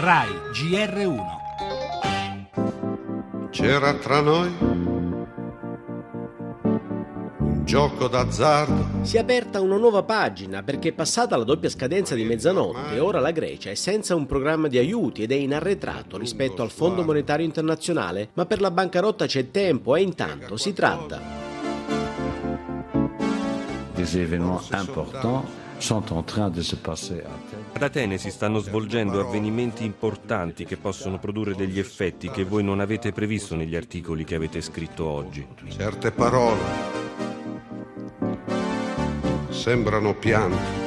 RAI GR1 C'era tra noi un gioco d'azzardo. Si è aperta una nuova pagina perché passata la doppia scadenza di mezzanotte, ora la Grecia è senza un programma di aiuti ed è in arretrato rispetto al Fondo Monetario Internazionale, ma per la bancarotta c'è tempo e intanto si tratta. Des événements importants sont en train de se passer à Athènes. Ad Atene si stanno svolgendo avvenimenti importanti che possono produrre degli effetti che voi non avete previsto negli articoli che avete scritto oggi. Certe parole sembrano pianto.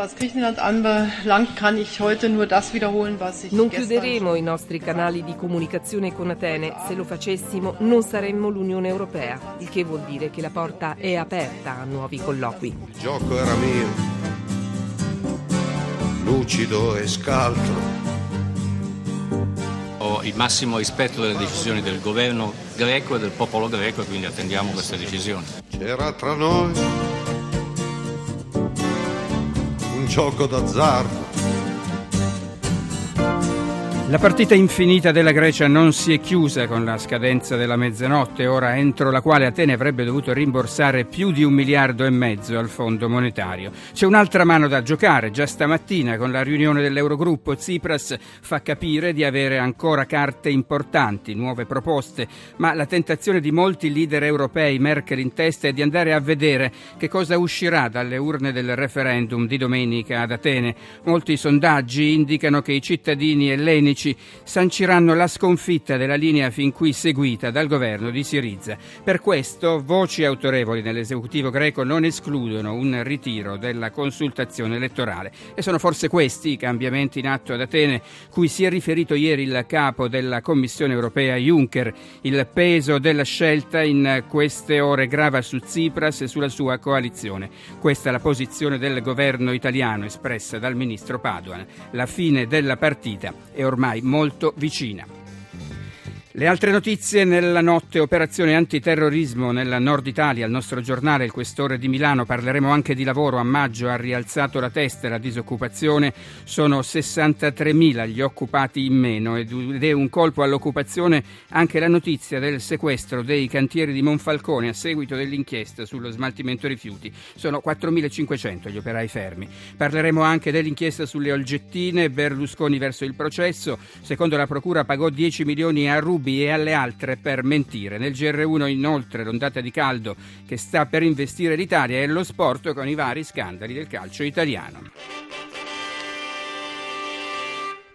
Was Griechenland anbelangt, kann ich heute nur das wiederholen, was ich Non chiuderemo i nostri canali di comunicazione con Atene. Se lo facessimo non saremmo l'Unione Europea, il che vuol dire che la porta è aperta a nuovi colloqui. Il gioco era mio, lucido e scaltro. Ho il massimo rispetto delle decisioni del governo greco e del popolo greco e quindi attendiamo queste decisioni. C'era tra noi gioco d'azzardo. La partita infinita della Grecia non si è chiusa con la scadenza della mezzanotte, ora entro la quale Atene avrebbe dovuto rimborsare più di un miliardo e mezzo al Fondo monetario. C'è un'altra mano da giocare, già stamattina con la riunione dell'Eurogruppo Tsipras fa capire di avere ancora carte importanti, nuove proposte, ma la tentazione di molti leader europei, Merkel in testa, è di andare a vedere che cosa uscirà dalle urne del referendum di domenica ad Atene. Molti sondaggi indicano che i cittadini ellenici sanciranno la sconfitta della linea fin qui seguita dal governo di Siriza. Per questo voci autorevoli nell'esecutivo greco non escludono un ritiro della consultazione elettorale e sono forse questi i cambiamenti in atto ad Atene cui si è riferito ieri il capo della Commissione europea Juncker. Il peso della scelta in queste ore grava su Tsipras e sulla sua coalizione. Questa è la posizione del governo italiano espressa dal ministro Padoan. La fine della partita è ormai molto vicina. Le altre notizie nella notte, operazione antiterrorismo nel nord Italia, il nostro giornale, il questore di Milano, parleremo anche di lavoro, a maggio ha rialzato la testa la disoccupazione, sono 63.000 gli occupati in meno ed è un colpo all'occupazione anche la notizia del sequestro dei cantieri di Monfalcone a seguito dell'inchiesta sullo smaltimento rifiuti, sono 4.500 gli operai fermi. Parleremo anche dell'inchiesta sulle olgettine, Berlusconi verso il processo, secondo la procura pagò 10 milioni a Rubi e alle altre per mentire. Nel GR1 inoltre l'ondata di caldo che sta per investire l'Italia e lo sport con i vari scandali del calcio italiano.